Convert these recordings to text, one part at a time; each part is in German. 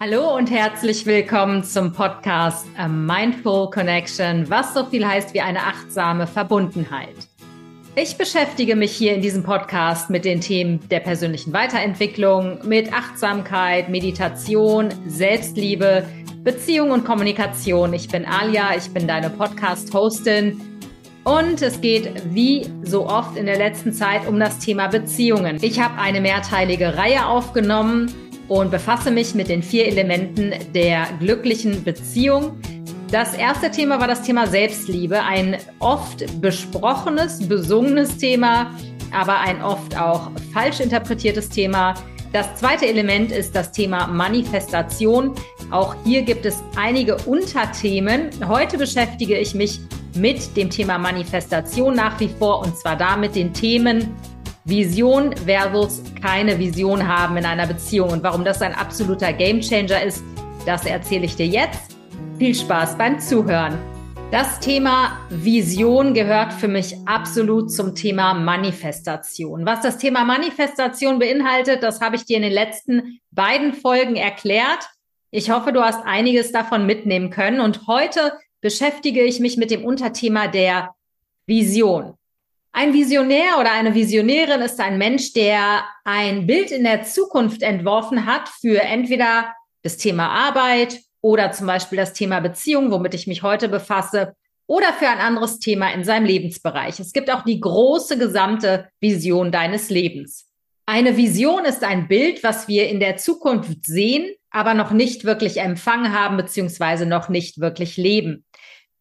Hallo und herzlich willkommen zum Podcast A Mindful Connection, was so viel heißt wie eine achtsame Verbundenheit. Ich beschäftige mich hier in diesem Podcast mit den Themen der persönlichen Weiterentwicklung, mit Achtsamkeit, Meditation, Selbstliebe, Beziehung und Kommunikation. Ich bin Alia, ich bin deine Podcast-Hostin und es geht wie so oft in der letzten Zeit um das Thema Beziehungen. Ich habe eine mehrteilige Reihe aufgenommen und befasse mich mit den vier Elementen der glücklichen Beziehung. Das erste Thema war das Thema Selbstliebe, ein oft besprochenes, besungenes Thema, aber ein oft auch falsch interpretiertes Thema. Das zweite Element ist das Thema Manifestation. Auch hier gibt es einige Unterthemen. Heute beschäftige ich mich mit dem Thema Manifestation nach wie vor und zwar damit den Themen Vision versus keine Vision haben in einer Beziehung und warum das ein absoluter Gamechanger ist, das erzähle ich dir jetzt. Viel Spaß beim Zuhören. Das Thema Vision gehört für mich absolut zum Thema Manifestation. Was das Thema Manifestation beinhaltet, das habe ich dir in den letzten beiden Folgen erklärt. Ich hoffe, du hast einiges davon mitnehmen können. Und heute beschäftige ich mich mit dem Unterthema der Vision. Ein Visionär oder eine Visionärin ist ein Mensch, der ein Bild in der Zukunft entworfen hat für entweder das Thema Arbeit oder zum Beispiel das Thema Beziehung, womit ich mich heute befasse, oder für ein anderes Thema in seinem Lebensbereich. Es gibt auch die große gesamte Vision deines Lebens. Eine Vision ist ein Bild, was wir in der Zukunft sehen, aber noch nicht wirklich empfangen haben, beziehungsweise noch nicht wirklich leben.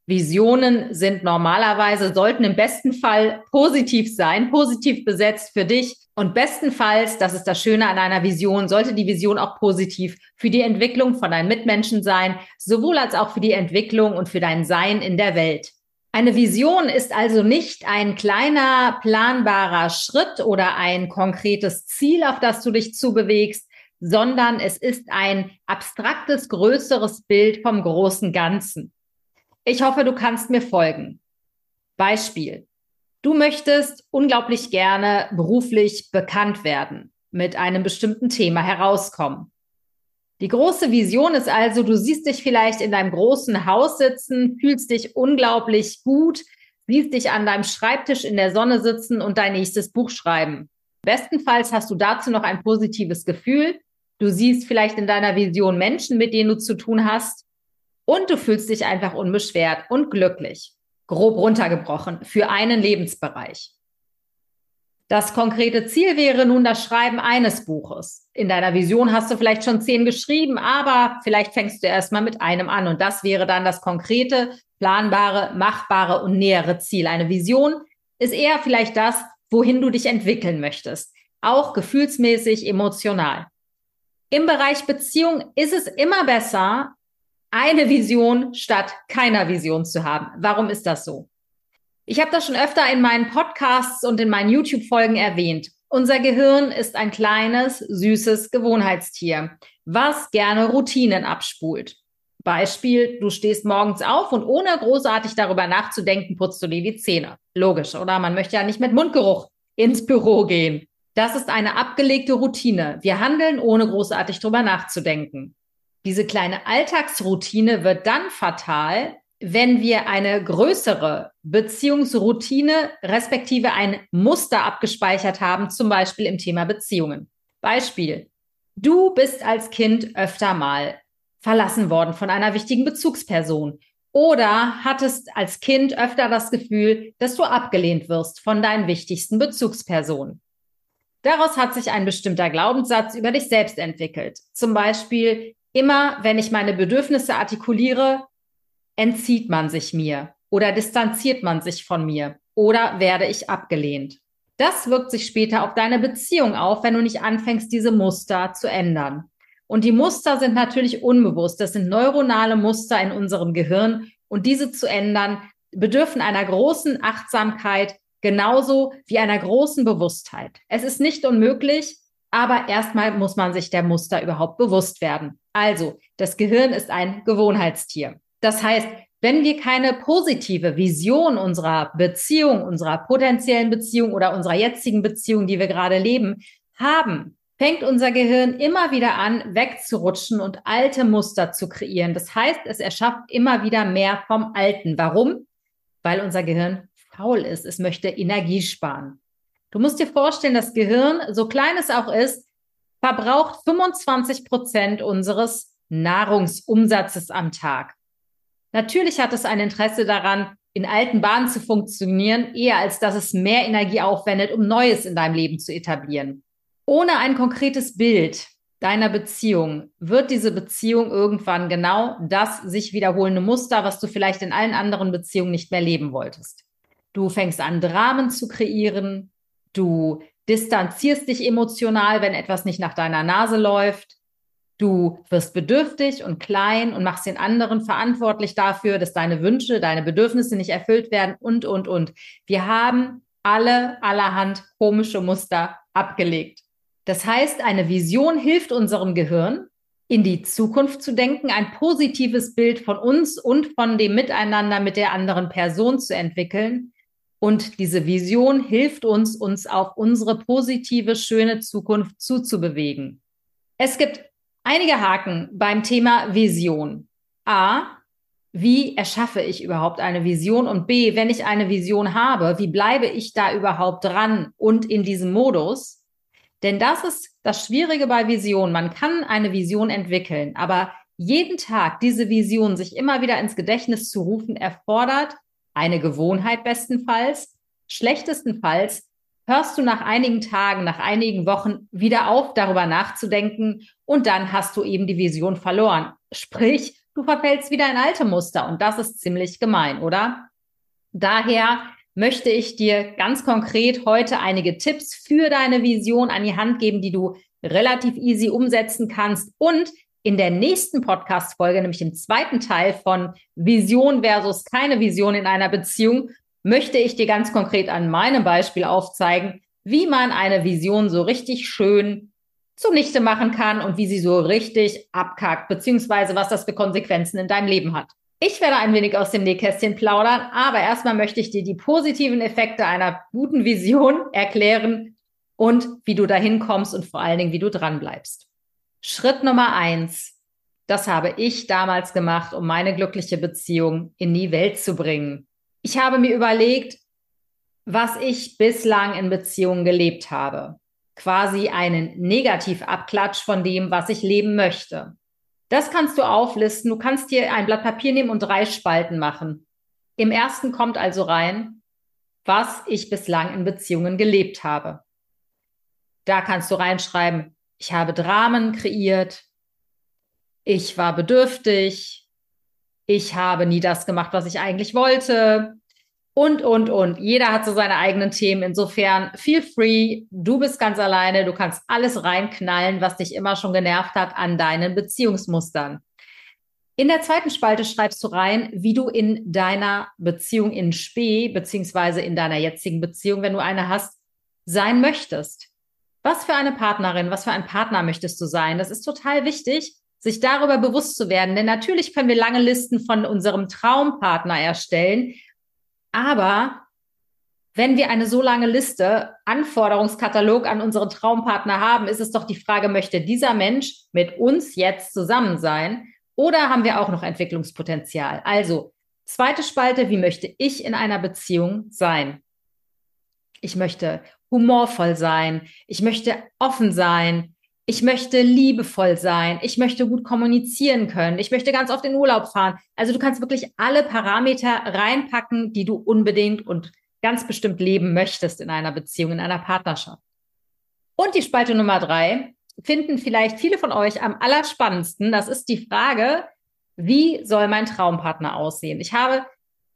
Visionen sind normalerweise, sollten im besten Fall positiv sein, positiv besetzt für dich. Und bestenfalls, das ist das Schöne an einer Vision, sollte die Vision auch positiv für die Entwicklung von deinen Mitmenschen sein, sowohl als auch für die Entwicklung und für dein Sein in der Welt. Eine Vision ist also nicht ein kleiner planbarer Schritt oder ein konkretes Ziel, auf das du dich zubewegst, sondern es ist ein abstraktes, größeres Bild vom großen Ganzen. Ich hoffe, du kannst mir folgen. Beispiel. Du möchtest unglaublich gerne beruflich bekannt werden, mit einem bestimmten Thema herauskommen. Die große Vision ist also, du siehst dich vielleicht in deinem großen Haus sitzen, fühlst dich unglaublich gut, siehst dich an deinem Schreibtisch in der Sonne sitzen und dein nächstes Buch schreiben. Bestenfalls hast du dazu noch ein positives Gefühl. Du siehst vielleicht in deiner Vision Menschen, mit denen du zu tun hast und du fühlst dich einfach unbeschwert und glücklich. Grob runtergebrochen für einen Lebensbereich. Das konkrete Ziel wäre nun das Schreiben eines Buches. In deiner Vision hast du vielleicht schon zehn geschrieben, aber vielleicht fängst du erstmal mit einem an. Und das wäre dann das konkrete, planbare, machbare und nähere Ziel. Eine Vision ist eher vielleicht das, wohin du dich entwickeln möchtest. Auch gefühlsmäßig, emotional. Im Bereich Beziehung ist es immer besser, eine Vision statt keiner Vision zu haben. Warum ist das so? Ich habe das schon öfter in meinen Podcasts und in meinen YouTube-Folgen erwähnt. Unser Gehirn ist ein kleines, süßes Gewohnheitstier, was gerne Routinen abspult. Beispiel, du stehst morgens auf und ohne großartig darüber nachzudenken, putzt du dir die Zähne. Logisch, oder? Man möchte ja nicht mit Mundgeruch ins Büro gehen. Das ist eine abgelegte Routine. Wir handeln, ohne großartig darüber nachzudenken. Diese kleine Alltagsroutine wird dann fatal, wenn wir eine größere Beziehungsroutine respektive ein Muster abgespeichert haben, zum Beispiel im Thema Beziehungen. Beispiel. Du bist als Kind öfter mal verlassen worden von einer wichtigen Bezugsperson oder hattest als Kind öfter das Gefühl, dass du abgelehnt wirst von deinen wichtigsten Bezugspersonen. Daraus hat sich ein bestimmter Glaubenssatz über dich selbst entwickelt. Zum Beispiel, Immer wenn ich meine Bedürfnisse artikuliere, entzieht man sich mir oder distanziert man sich von mir oder werde ich abgelehnt. Das wirkt sich später auf deine Beziehung auf, wenn du nicht anfängst, diese Muster zu ändern. Und die Muster sind natürlich unbewusst. Das sind neuronale Muster in unserem Gehirn. Und diese zu ändern, bedürfen einer großen Achtsamkeit, genauso wie einer großen Bewusstheit. Es ist nicht unmöglich, aber erstmal muss man sich der Muster überhaupt bewusst werden. Also, das Gehirn ist ein Gewohnheitstier. Das heißt, wenn wir keine positive Vision unserer Beziehung, unserer potenziellen Beziehung oder unserer jetzigen Beziehung, die wir gerade leben, haben, fängt unser Gehirn immer wieder an, wegzurutschen und alte Muster zu kreieren. Das heißt, es erschafft immer wieder mehr vom Alten. Warum? Weil unser Gehirn faul ist. Es möchte Energie sparen. Du musst dir vorstellen, das Gehirn, so klein es auch ist, verbraucht 25 Prozent unseres Nahrungsumsatzes am Tag. Natürlich hat es ein Interesse daran, in alten Bahnen zu funktionieren, eher als dass es mehr Energie aufwendet, um Neues in deinem Leben zu etablieren. Ohne ein konkretes Bild deiner Beziehung wird diese Beziehung irgendwann genau das sich wiederholende Muster, was du vielleicht in allen anderen Beziehungen nicht mehr leben wolltest. Du fängst an, Dramen zu kreieren, du distanzierst dich emotional, wenn etwas nicht nach deiner Nase läuft, Du wirst bedürftig und klein und machst den anderen verantwortlich dafür, dass deine Wünsche, deine Bedürfnisse nicht erfüllt werden und, und, und. Wir haben alle allerhand komische Muster abgelegt. Das heißt, eine Vision hilft unserem Gehirn, in die Zukunft zu denken, ein positives Bild von uns und von dem Miteinander mit der anderen Person zu entwickeln. Und diese Vision hilft uns, uns auf unsere positive, schöne Zukunft zuzubewegen. Es gibt Einige Haken beim Thema Vision. A, wie erschaffe ich überhaupt eine Vision? Und B, wenn ich eine Vision habe, wie bleibe ich da überhaupt dran und in diesem Modus? Denn das ist das Schwierige bei Vision. Man kann eine Vision entwickeln, aber jeden Tag diese Vision sich immer wieder ins Gedächtnis zu rufen, erfordert eine Gewohnheit bestenfalls, schlechtestenfalls hörst du nach einigen Tagen, nach einigen Wochen wieder auf, darüber nachzudenken und dann hast du eben die Vision verloren. Sprich, du verfällst wieder in alte Muster und das ist ziemlich gemein, oder? Daher möchte ich dir ganz konkret heute einige Tipps für deine Vision an die Hand geben, die du relativ easy umsetzen kannst und in der nächsten Podcast-Folge, nämlich im zweiten Teil von Vision versus keine Vision in einer Beziehung, möchte ich dir ganz konkret an meinem Beispiel aufzeigen, wie man eine Vision so richtig schön zunichte machen kann und wie sie so richtig abkackt, beziehungsweise was das für Konsequenzen in deinem Leben hat. Ich werde ein wenig aus dem Nähkästchen plaudern, aber erstmal möchte ich dir die positiven Effekte einer guten Vision erklären und wie du dahin kommst und vor allen Dingen, wie du dran bleibst. Schritt Nummer eins. Das habe ich damals gemacht, um meine glückliche Beziehung in die Welt zu bringen ich habe mir überlegt, was ich bislang in Beziehungen gelebt habe. Quasi einen Negativabklatsch von dem, was ich leben möchte. Das kannst du auflisten. Du kannst dir ein Blatt Papier nehmen und drei Spalten machen. Im ersten kommt also rein, was ich bislang in Beziehungen gelebt habe. Da kannst du reinschreiben, ich habe Dramen kreiert, ich war bedürftig, ich habe nie das gemacht, was ich eigentlich wollte. Und, und, und. Jeder hat so seine eigenen Themen. Insofern, feel free. Du bist ganz alleine. Du kannst alles reinknallen, was dich immer schon genervt hat an deinen Beziehungsmustern. In der zweiten Spalte schreibst du rein, wie du in deiner Beziehung in Spee, beziehungsweise in deiner jetzigen Beziehung, wenn du eine hast, sein möchtest. Was für eine Partnerin, was für ein Partner möchtest du sein? Das ist total wichtig, sich darüber bewusst zu werden. Denn natürlich können wir lange Listen von unserem Traumpartner erstellen. Aber wenn wir eine so lange Liste, Anforderungskatalog an unseren Traumpartner haben, ist es doch die Frage, möchte dieser Mensch mit uns jetzt zusammen sein? Oder haben wir auch noch Entwicklungspotenzial? Also, zweite Spalte, wie möchte ich in einer Beziehung sein? Ich möchte humorvoll sein. Ich möchte offen sein ich möchte liebevoll sein, ich möchte gut kommunizieren können, ich möchte ganz oft in Urlaub fahren. Also du kannst wirklich alle Parameter reinpacken, die du unbedingt und ganz bestimmt leben möchtest in einer Beziehung, in einer Partnerschaft. Und die Spalte Nummer drei finden vielleicht viele von euch am allerspannendsten. Das ist die Frage, wie soll mein Traumpartner aussehen? Ich habe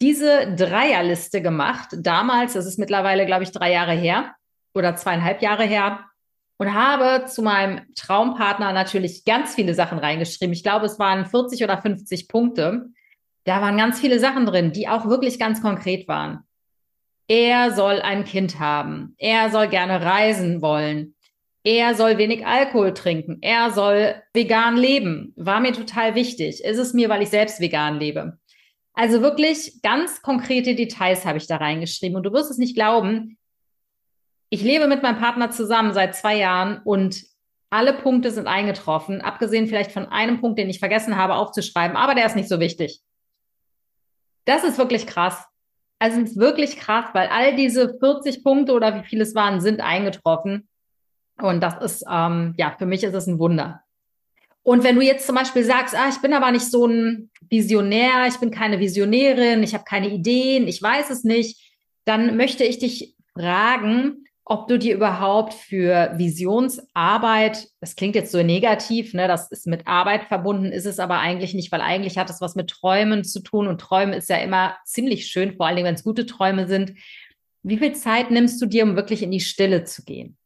diese Dreierliste gemacht, damals, das ist mittlerweile, glaube ich, drei Jahre her oder zweieinhalb Jahre her, und habe zu meinem Traumpartner natürlich ganz viele Sachen reingeschrieben. Ich glaube, es waren 40 oder 50 Punkte. Da waren ganz viele Sachen drin, die auch wirklich ganz konkret waren. Er soll ein Kind haben. Er soll gerne reisen wollen. Er soll wenig Alkohol trinken. Er soll vegan leben. War mir total wichtig. Ist es mir, weil ich selbst vegan lebe. Also wirklich ganz konkrete Details habe ich da reingeschrieben. Und du wirst es nicht glauben, ich lebe mit meinem Partner zusammen seit zwei Jahren und Alle Punkte sind eingetroffen, abgesehen vielleicht von einem Punkt, den ich vergessen habe aufzuschreiben, aber der ist nicht so wichtig. Das ist wirklich krass. Also es ist wirklich krass, weil all diese 40 Punkte oder wie viele es waren, sind eingetroffen. Und das ist, ähm, ja, für mich ist es ein Wunder. Und wenn du jetzt zum Beispiel sagst, ah, ich bin aber nicht so ein Visionär, ich bin keine Visionärin, ich habe keine Ideen, ich weiß es nicht, dann möchte ich dich fragen, ob du dir überhaupt für Visionsarbeit, das klingt jetzt so negativ, ne, das ist mit Arbeit verbunden, ist es aber eigentlich nicht, weil eigentlich hat es was mit Träumen zu tun und Träumen ist ja immer ziemlich schön, vor allen Dingen, wenn es gute Träume sind. Wie viel Zeit nimmst du dir, um wirklich in die Stille zu gehen?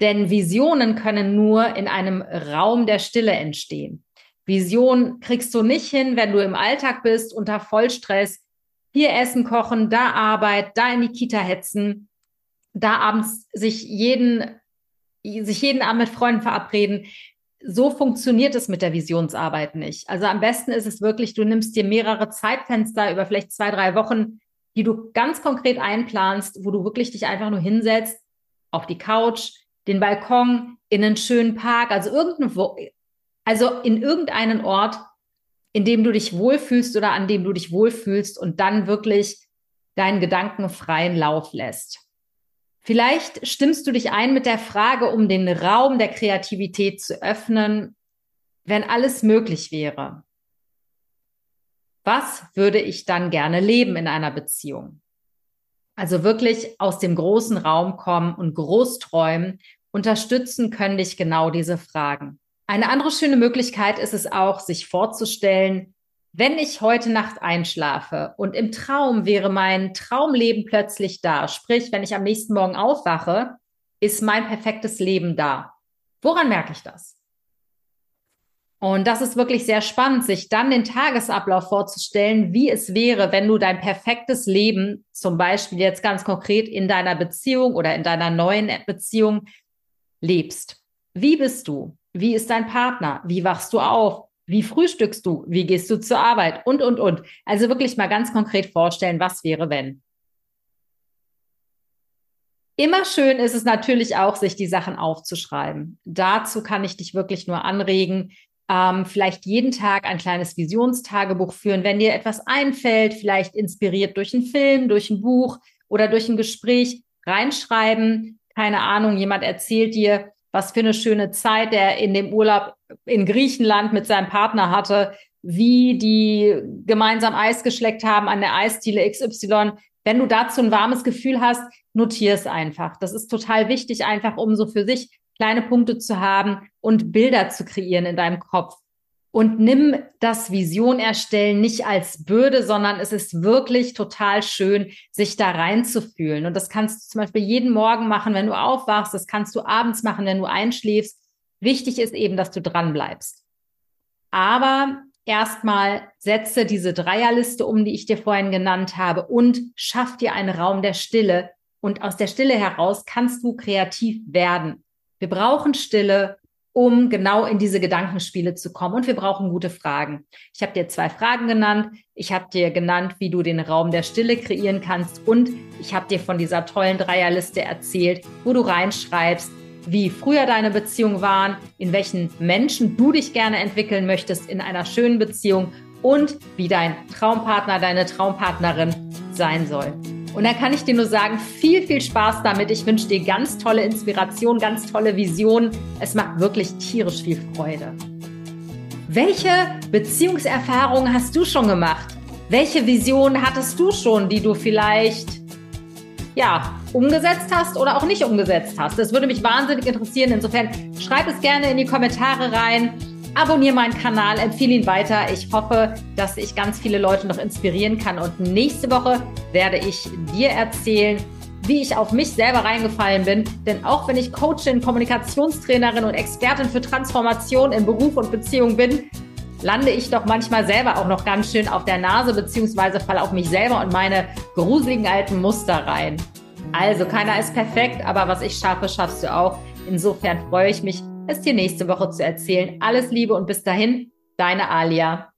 Denn Visionen können nur in einem Raum der Stille entstehen. Vision kriegst du nicht hin, wenn du im Alltag bist, unter Vollstress, hier Essen kochen, da Arbeit, da in die Kita hetzen da abends sich jeden, sich jeden Abend mit Freunden verabreden. So funktioniert es mit der Visionsarbeit nicht. Also am besten ist es wirklich, du nimmst dir mehrere Zeitfenster über vielleicht zwei, drei Wochen, die du ganz konkret einplanst, wo du wirklich dich einfach nur hinsetzt, auf die Couch, den Balkon, in einen schönen Park, also irgendwo, also in irgendeinen Ort, in dem du dich wohlfühlst oder an dem du dich wohlfühlst und dann wirklich deinen Gedanken freien Lauf lässt. Vielleicht stimmst du dich ein mit der Frage, um den Raum der Kreativität zu öffnen, wenn alles möglich wäre. Was würde ich dann gerne leben in einer Beziehung? Also wirklich aus dem großen Raum kommen und groß träumen. Unterstützen können dich genau diese Fragen. Eine andere schöne Möglichkeit ist es auch, sich vorzustellen, wenn ich heute Nacht einschlafe und im Traum wäre mein Traumleben plötzlich da, sprich, wenn ich am nächsten Morgen aufwache, ist mein perfektes Leben da. Woran merke ich das? Und das ist wirklich sehr spannend, sich dann den Tagesablauf vorzustellen, wie es wäre, wenn du dein perfektes Leben, zum Beispiel jetzt ganz konkret in deiner Beziehung oder in deiner neuen Beziehung lebst. Wie bist du? Wie ist dein Partner? Wie wachst du auf? Wie frühstückst du? Wie gehst du zur Arbeit? Und, und, und. Also wirklich mal ganz konkret vorstellen, was wäre, wenn. Immer schön ist es natürlich auch, sich die Sachen aufzuschreiben. Dazu kann ich dich wirklich nur anregen, ähm, vielleicht jeden Tag ein kleines Visionstagebuch führen, wenn dir etwas einfällt, vielleicht inspiriert durch einen Film, durch ein Buch oder durch ein Gespräch, reinschreiben. Keine Ahnung, jemand erzählt dir, was für eine schöne Zeit er in dem Urlaub in Griechenland mit seinem Partner hatte, wie die gemeinsam Eis geschleckt haben an der Eisdiele XY. Wenn du dazu ein warmes Gefühl hast, notier es einfach. Das ist total wichtig, einfach um so für sich kleine Punkte zu haben und Bilder zu kreieren in deinem Kopf. Und nimm das Vision erstellen nicht als Bürde, sondern es ist wirklich total schön, sich da reinzufühlen. Und das kannst du zum Beispiel jeden Morgen machen, wenn du aufwachst. Das kannst du abends machen, wenn du einschläfst. Wichtig ist eben, dass du dran bleibst. Aber erstmal setze diese Dreierliste um, die ich dir vorhin genannt habe und schaff dir einen Raum der Stille. Und aus der Stille heraus kannst du kreativ werden. Wir brauchen Stille, um genau in diese Gedankenspiele zu kommen. Und wir brauchen gute Fragen. Ich habe dir zwei Fragen genannt. Ich habe dir genannt, wie du den Raum der Stille kreieren kannst. Und ich habe dir von dieser tollen Dreierliste erzählt, wo du reinschreibst, wie früher deine Beziehungen waren, in welchen Menschen du dich gerne entwickeln möchtest in einer schönen Beziehung und wie dein Traumpartner, deine Traumpartnerin sein soll. Und da kann ich dir nur sagen, viel, viel Spaß damit. Ich wünsche dir ganz tolle Inspiration, ganz tolle Visionen. Es macht wirklich tierisch viel Freude. Welche Beziehungserfahrungen hast du schon gemacht? Welche Visionen hattest du schon, die du vielleicht ja, umgesetzt hast oder auch nicht umgesetzt hast? Das würde mich wahnsinnig interessieren. Insofern schreib es gerne in die Kommentare rein abonniere meinen Kanal, empfehle ihn weiter. Ich hoffe, dass ich ganz viele Leute noch inspirieren kann. Und nächste Woche werde ich dir erzählen, wie ich auf mich selber reingefallen bin. Denn auch wenn ich Coachin, Kommunikationstrainerin und Expertin für Transformation in Beruf und Beziehung bin, lande ich doch manchmal selber auch noch ganz schön auf der Nase, beziehungsweise falle auf mich selber und meine gruseligen alten Muster rein. Also, keiner ist perfekt, aber was ich schaffe, schaffst du auch. Insofern freue ich mich es dir nächste Woche zu erzählen. Alles Liebe und bis dahin, deine Alia.